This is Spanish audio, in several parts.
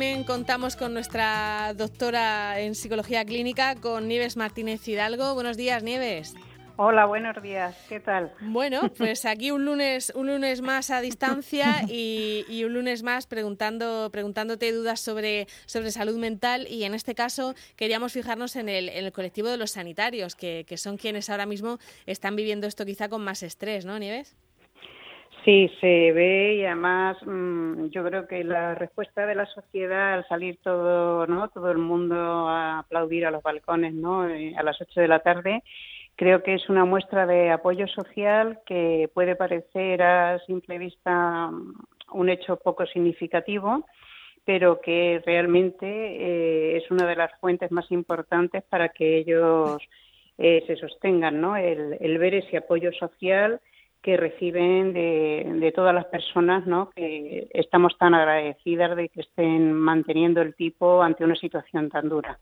también contamos con nuestra doctora en psicología clínica, con Nieves Martínez Hidalgo. Buenos días, Nieves. Hola, buenos días. ¿Qué tal? Bueno, pues aquí un lunes, un lunes más a distancia y, un lunes más preguntando, preguntándote dudas sobre, sobre salud mental y en este caso queríamos fijarnos en el, en el colectivo de los sanitarios, que, que son quienes ahora mismo están viviendo esto quizá con más estrés, ¿no, Nieves? Sí, se ve y además mm, yo creo que la respuesta de la sociedad al salir todo, ¿no? Todo el mundo a aplaudir a los balcones, ¿no? Eh, a las 8 de la tarde Creo que es una muestra de apoyo social que puede parecer a simple vista mm, un hecho poco significativo, pero que realmente eh, es una de las fuentes más importantes para que ellos eh, se sostengan, ¿no? El, ver ese apoyo social que reciben de, todas las personas, ¿no? Que estamos tan agradecidas de que estén manteniendo el tipo ante una situación tan dura.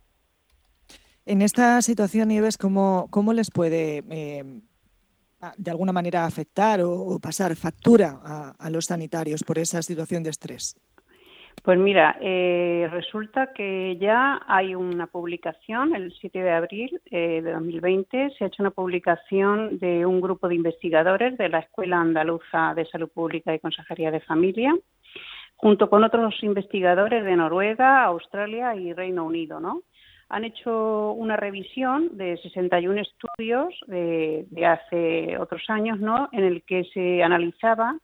En esta situación, Nieves, ¿cómo, cómo les puede eh, de alguna manera afectar o, pasar factura a, los sanitarios por esa situación de estrés? Pues mira, eh, resulta que ya hay una publicación, el 7 de abril eh, de 2020, se ha hecho una publicación de un grupo de investigadores de la Escuela Andaluza de Salud Pública y Consejería de Familia, junto con otros investigadores de Noruega, Australia y Reino Unido, ¿no? han hecho una revisión de 61 estudios de, hace otros años, ¿no? En el que se analizaba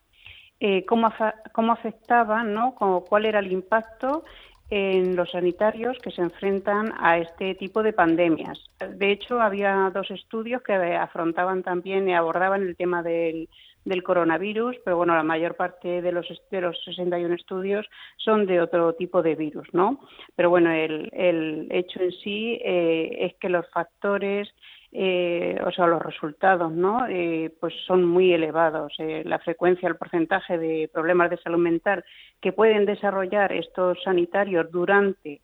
eh, cómo, cómo afectaba, ¿no? cuál era el impacto en los sanitarios que se enfrentan a este tipo de pandemias. De hecho, había dos estudios que afrontaban también y abordaban el tema del del coronavirus, pero bueno, la mayor parte de los, de los 61 estudios son de otro tipo de virus, ¿no? Pero bueno, el, el hecho en sí eh, es que los factores, eh, o sea, los resultados, ¿no? Eh, pues son muy elevados. la frecuencia, el porcentaje de problemas de salud mental que pueden desarrollar estos sanitarios durante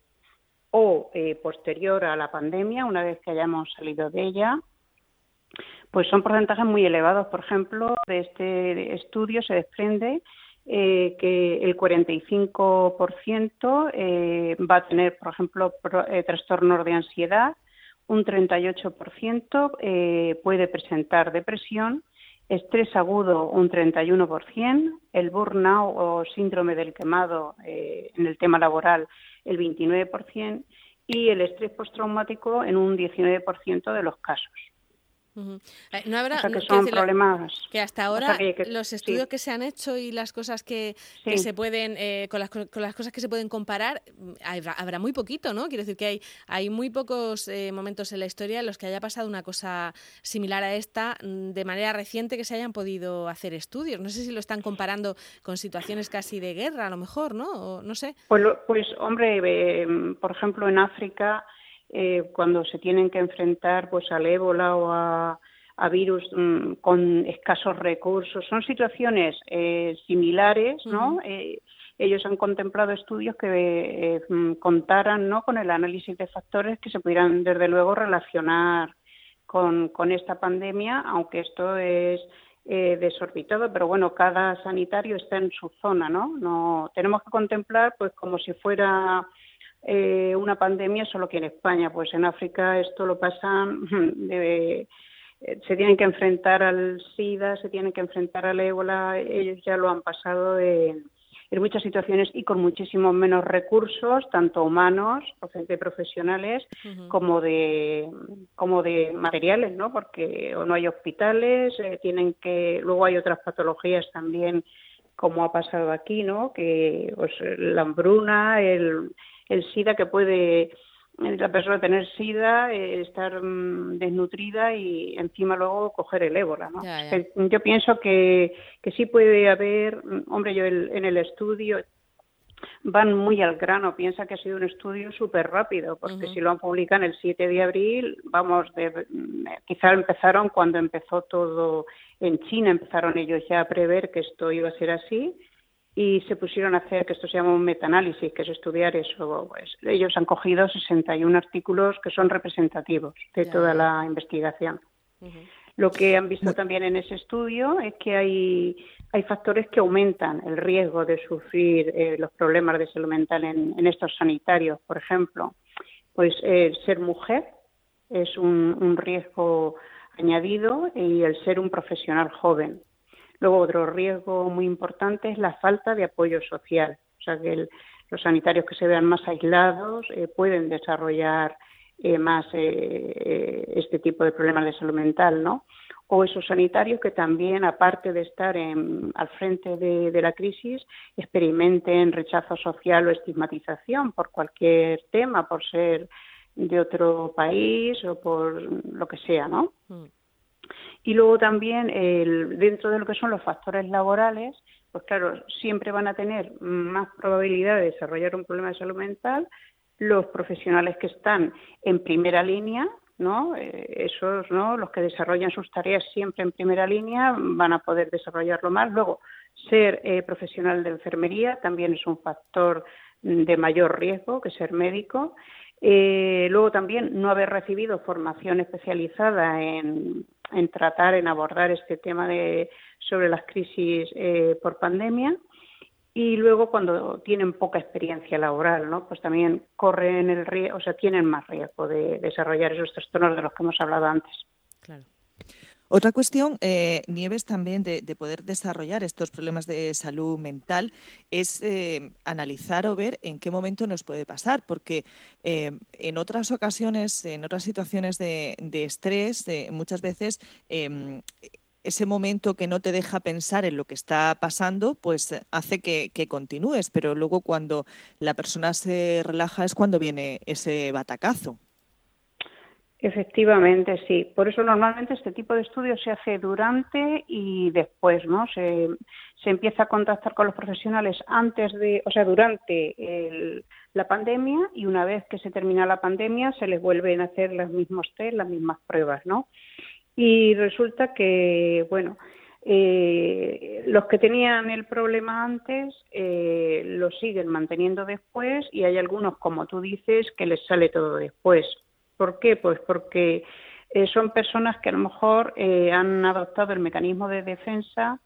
o posterior a la pandemia, una vez que hayamos salido de ella, pues son porcentajes muy elevados. Por ejemplo, de este estudio se desprende eh, que el 45% eh, va a tener, por ejemplo, eh, trastornos de ansiedad, un 38% puede presentar depresión, estrés agudo un 31%, el burnout o síndrome del quemado en el tema laboral el 29% y el estrés postraumático en un 19% de los casos. Eh, no habrá que son problemas. que hasta ahora los estudios que se han hecho y las cosas que, se pueden eh, con, las, con las cosas que se pueden comparar mm, habrá, muy poquito no quiero decir que hay hay muy pocos eh, momentos en la historia en los que haya pasado una cosa similar a esta mm, de manera reciente que se hayan podido hacer estudios. No sé si lo están comparando con situaciones casi de guerra a lo mejor no no sé. Pues, pues hombre por ejemplo en África eh, cuando se tienen que enfrentar pues al ébola o a, virus mm, con escasos recursos. Son situaciones eh, similares, ¿no? Eh, ellos han contemplado estudios que mm, contaran ¿no? con el análisis de factores que se pudieran, desde luego, relacionar con, con esta pandemia, aunque esto es desorbitado, pero bueno, cada sanitario está en su zona, ¿no? No tenemos que contemplar, pues, como si fuera eh, una pandemia solo que en España. Pues en África esto lo pasan, eh, se tienen que enfrentar al SIDA, se tienen que enfrentar al ébola, ellos ya lo han pasado en, muchas situaciones y con muchísimos menos recursos, tanto humanos, de profesionales, como de como de materiales, ¿no? Porque o no hay hospitales, eh, tienen que luego hay otras patologías también como ha pasado aquí, ¿no? Que pues, la hambruna, el el SIDA que puede la persona tener SIDA, eh, estar mm, desnutrida y encima luego coger el ébola. ¿no? Yo pienso que, que sí puede haber, mm, hombre, yo en el estudio van muy al grano, piensa que ha sido un estudio súper rápido, porque si lo han publicado el 7 de abril, vamos, de, mm, quizá empezaron cuando empezó todo en China, empezaron ellos ya a prever que esto iba a ser así y se pusieron a hacer, que esto se llama un metaanálisis, que es estudiar eso. Pues, ellos han cogido 61 artículos que son representativos de toda la investigación. Lo que han visto también en ese estudio es que hay, hay factores que aumentan el riesgo de sufrir eh, los problemas de salud mental en, estos sanitarios. Por ejemplo, pues eh, ser mujer es un, un riesgo añadido y el ser un profesional joven. Luego, otro riesgo muy importante es la falta de apoyo social. O sea, que los sanitarios que se vean más aislados eh, pueden desarrollar eh, más eh, este tipo de problemas de salud mental, ¿no? O esos sanitarios que también, aparte de estar al frente de, la crisis, experimenten rechazo social o estigmatización por cualquier tema, por ser de otro país o por lo que sea, ¿no? Mm. Y luego también, dentro de lo que son los factores laborales, pues claro, siempre van a tener más probabilidad de desarrollar un problema de salud mental los profesionales que están en primera línea, ¿no? Eh, esos, ¿no? Los que desarrollan sus tareas siempre en primera línea van a poder desarrollarlo más. Luego, ser eh, profesional de enfermería también es un factor de mayor riesgo que ser médico. Eh, luego también no haber recibido formación especializada en, en tratar, en abordar este tema de, sobre las crisis eh, por pandemia y luego cuando tienen poca experiencia laboral, ¿no? Pues también corren el riesgo, o sea, tienen más riesgo de desarrollar esos trastornos de los que hemos hablado antes. Claro. Otra cuestión, eh, Nieves, también de, poder desarrollar estos problemas de salud mental es eh, analizar o ver en qué momento nos puede pasar, porque eh, en otras ocasiones, en otras situaciones de, estrés, muchas veces em, ese momento que no te deja pensar en lo que está pasando, pues hace que, continúes, pero luego cuando la persona se relaja es cuando viene ese batacazo. Efectivamente, sí. Por eso normalmente este tipo de estudios se hace durante y después, ¿no? Se, empieza a contactar con los profesionales antes de, o sea, durante la pandemia y una vez que se termina la pandemia se les vuelven a hacer los mismos test, las mismas pruebas, ¿no? Y resulta que, bueno, eh, los que tenían el problema antes eh, lo siguen manteniendo después y hay algunos, como tú dices, que les sale todo después. ¿Por qué? Pues porque eh, son personas que a lo mejor eh, han adoptado el mecanismo de defensa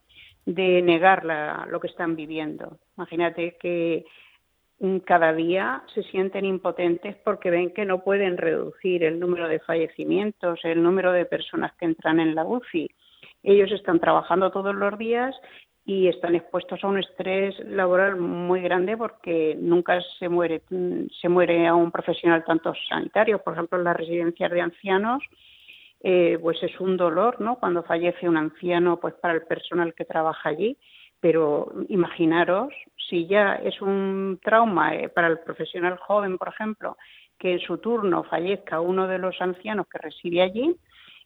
de negar lo que están viviendo. Imagínate que mm, cada día se sienten impotentes porque ven que no pueden reducir el número de fallecimientos, el número de personas que entran en la UCI. Ellos están trabajando todos los días y están expuestos a un estrés laboral muy grande porque nunca se muere se muere a un profesional tanto sanitario. Por ejemplo en las residencias de ancianos eh, pues es un dolor no cuando fallece un anciano pues para el personal que trabaja allí. Pero imaginaros si ya es un trauma eh, para el profesional joven por ejemplo que en su turno fallezca uno de los ancianos que reside allí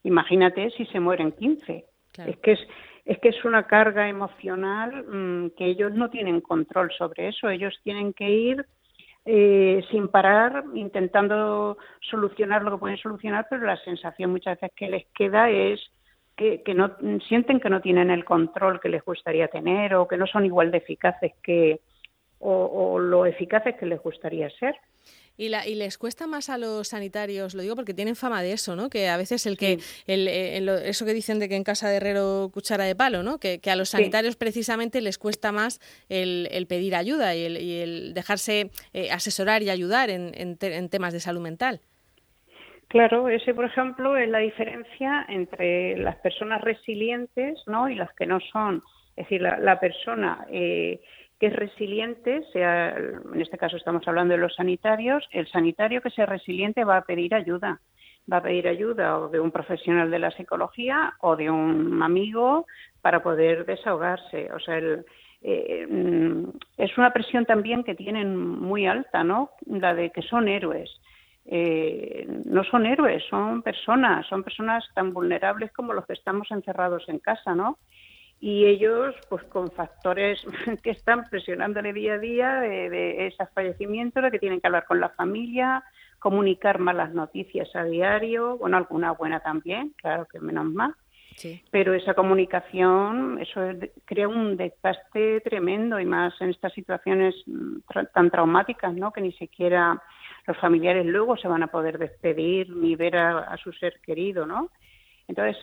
imagínate si se mueren 15 es que es es que es una carga emocional mm, que ellos no tienen control sobre eso. Ellos tienen que ir eh, sin parar, intentando solucionar lo que pueden solucionar, pero la sensación muchas veces que les queda es que, que no sienten que no tienen el control que les gustaría tener o que no son igual de eficaces que o, o lo eficaces que les gustaría ser. Y, la, y les cuesta más a los sanitarios, lo digo porque tienen fama de eso, ¿no? Que a veces el que, el, eh, eso que dicen de que en casa de herrero cuchara de palo, ¿no? Que, a los sanitarios precisamente les cuesta más el, pedir ayuda y el, dejarse eh, asesorar y ayudar en, en, temas de salud mental. Claro, ese, por ejemplo, es la diferencia entre las personas resilientes ¿no? y las que no son. Es decir, la, la persona eh, que es resiliente, sea, en este caso estamos hablando de los sanitarios, el sanitario que sea resiliente va a pedir ayuda, va a pedir ayuda o de un profesional de la psicología o de un amigo para poder desahogarse. O sea, eh, mm, es una presión también que tienen muy alta, ¿no? La de que son héroes. Eh, no son héroes, son personas, son personas tan vulnerables como los que estamos encerrados en casa, ¿no? Y ellos, pues con factores que están presionándole día a día de, de esos fallecimientos, de que tienen que hablar con la familia, comunicar malas noticias a diario, bueno, alguna buena también, claro que menos mal. Pero esa comunicación, eso crea un desgaste tremendo y más en estas situaciones mm, tan traumáticas, ¿no? Que ni siquiera los familiares luego se van a poder despedir ni ver a, a su ser querido, ¿no? Entonces,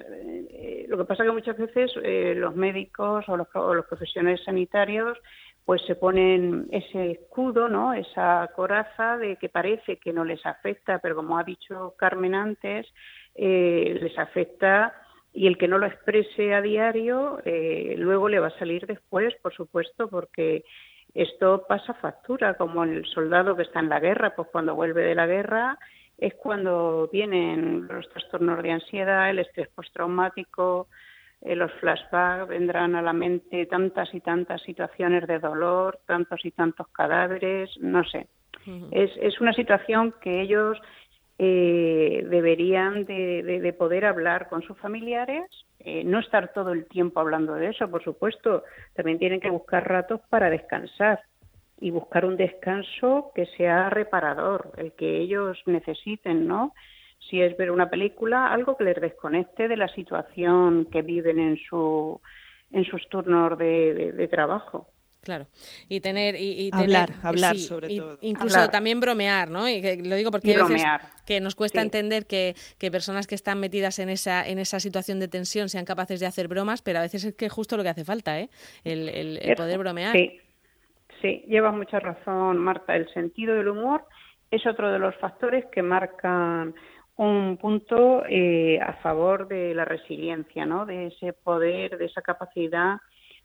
eh, lo que pasa es que muchas veces eh, los médicos o los, o los, profesionales sanitarios pues se ponen ese escudo, ¿no? Esa coraza de que parece que no les afecta, pero como ha dicho Carmen antes, eh, les afecta y el que no lo exprese a diario eh, luego le va a salir después, por supuesto, porque esto pasa factura, como el soldado que está en la guerra, pues cuando vuelve de la guerra es cuando vienen los trastornos de ansiedad, el estrés postraumático, eh, los flashbacks, vendrán a la mente tantas y tantas situaciones de dolor, tantos y tantos cadáveres, no sé. es, es una situación que ellos eh, deberían de, poder hablar con sus familiares, eh, no estar todo el tiempo hablando de eso, por supuesto, también tienen que buscar ratos para descansar y buscar un descanso que sea reparador, el que ellos necesiten, ¿no? Si es ver una película, algo que les desconecte de la situación que viven en su en sus turnos de, trabajo. Claro, y tener y, hablar, hablar sobre todo. Incluso también bromear, ¿no? Y lo digo porque a veces que nos cuesta entender que, que, personas que están metidas en esa en esa situación de tensión sean capaces de hacer bromas, pero a veces es que justo lo que hace falta, ¿eh? El, el poder bromear. Sí, Sí, lleva mucha razón, Marta. El sentido del humor es otro de los factores que marcan un punto eh, a favor de la resiliencia, ¿no? De ese poder, de esa capacidad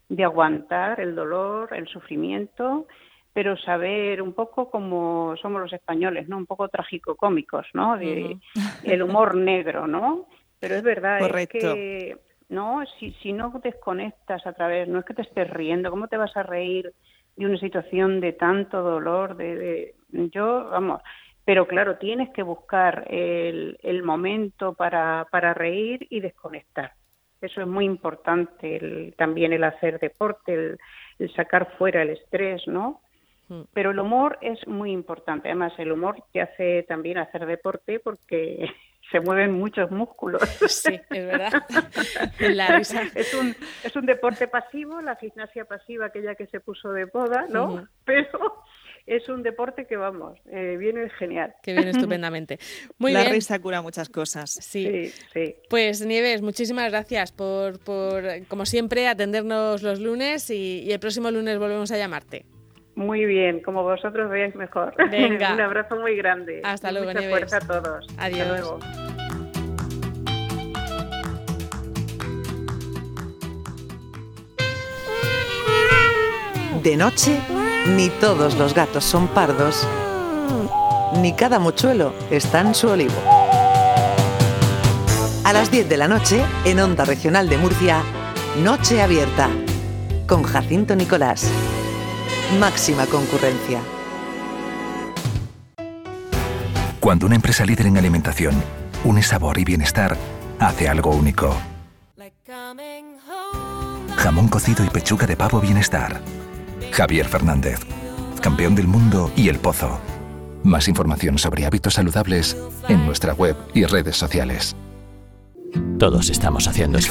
de aguantar el dolor, el sufrimiento, pero saber un poco como somos los españoles, ¿no? Un poco trágico-cómicos, ¿no? De, El humor negro, ¿no? Pero es verdad, es que, ¿no? Si, si no desconectas a través, no es que te estés riendo, ¿cómo te vas a reír de una situación de tanto dolor, de, yo, vamos, pero claro, tienes que buscar el, el momento para, para reír y desconectar. Eso es muy importante, también el hacer deporte, el, sacar fuera el estrés, ¿no? Mm. Pero el humor es muy importante. Además, el humor te hace también hacer deporte porque se mueven muchos músculos. Sí, es verdad. Es un, es un deporte pasivo, la gimnasia pasiva, aquella que se puso de moda, ¿no? Pero es un deporte que, vamos, eh, viene genial. Que viene estupendamente. Muy la bien. risa cura muchas cosas. Sí. sí, Pues Nieves, muchísimas gracias por, por, como siempre, atendernos los lunes y, y el próximo lunes volvemos a llamarte. Muy bien, como vosotros veáis mejor. Venga. Un abrazo muy grande. Hasta luego, Mucha fuerza a todos. Adiós. Hasta luego. De noche, ni todos los gatos son pardos, ni cada mochuelo está en su olivo. A las 10 de la noche, en Onda Regional de Murcia, Noche Abierta, con Jacinto Nicolás máxima concurrencia. Cuando una empresa líder en alimentación une sabor y bienestar, hace algo único. Jamón cocido y pechuga de pavo bienestar. Javier Fernández, campeón del mundo y el pozo. Más información sobre hábitos saludables en nuestra web y redes sociales. Todos estamos haciendo esfuerzo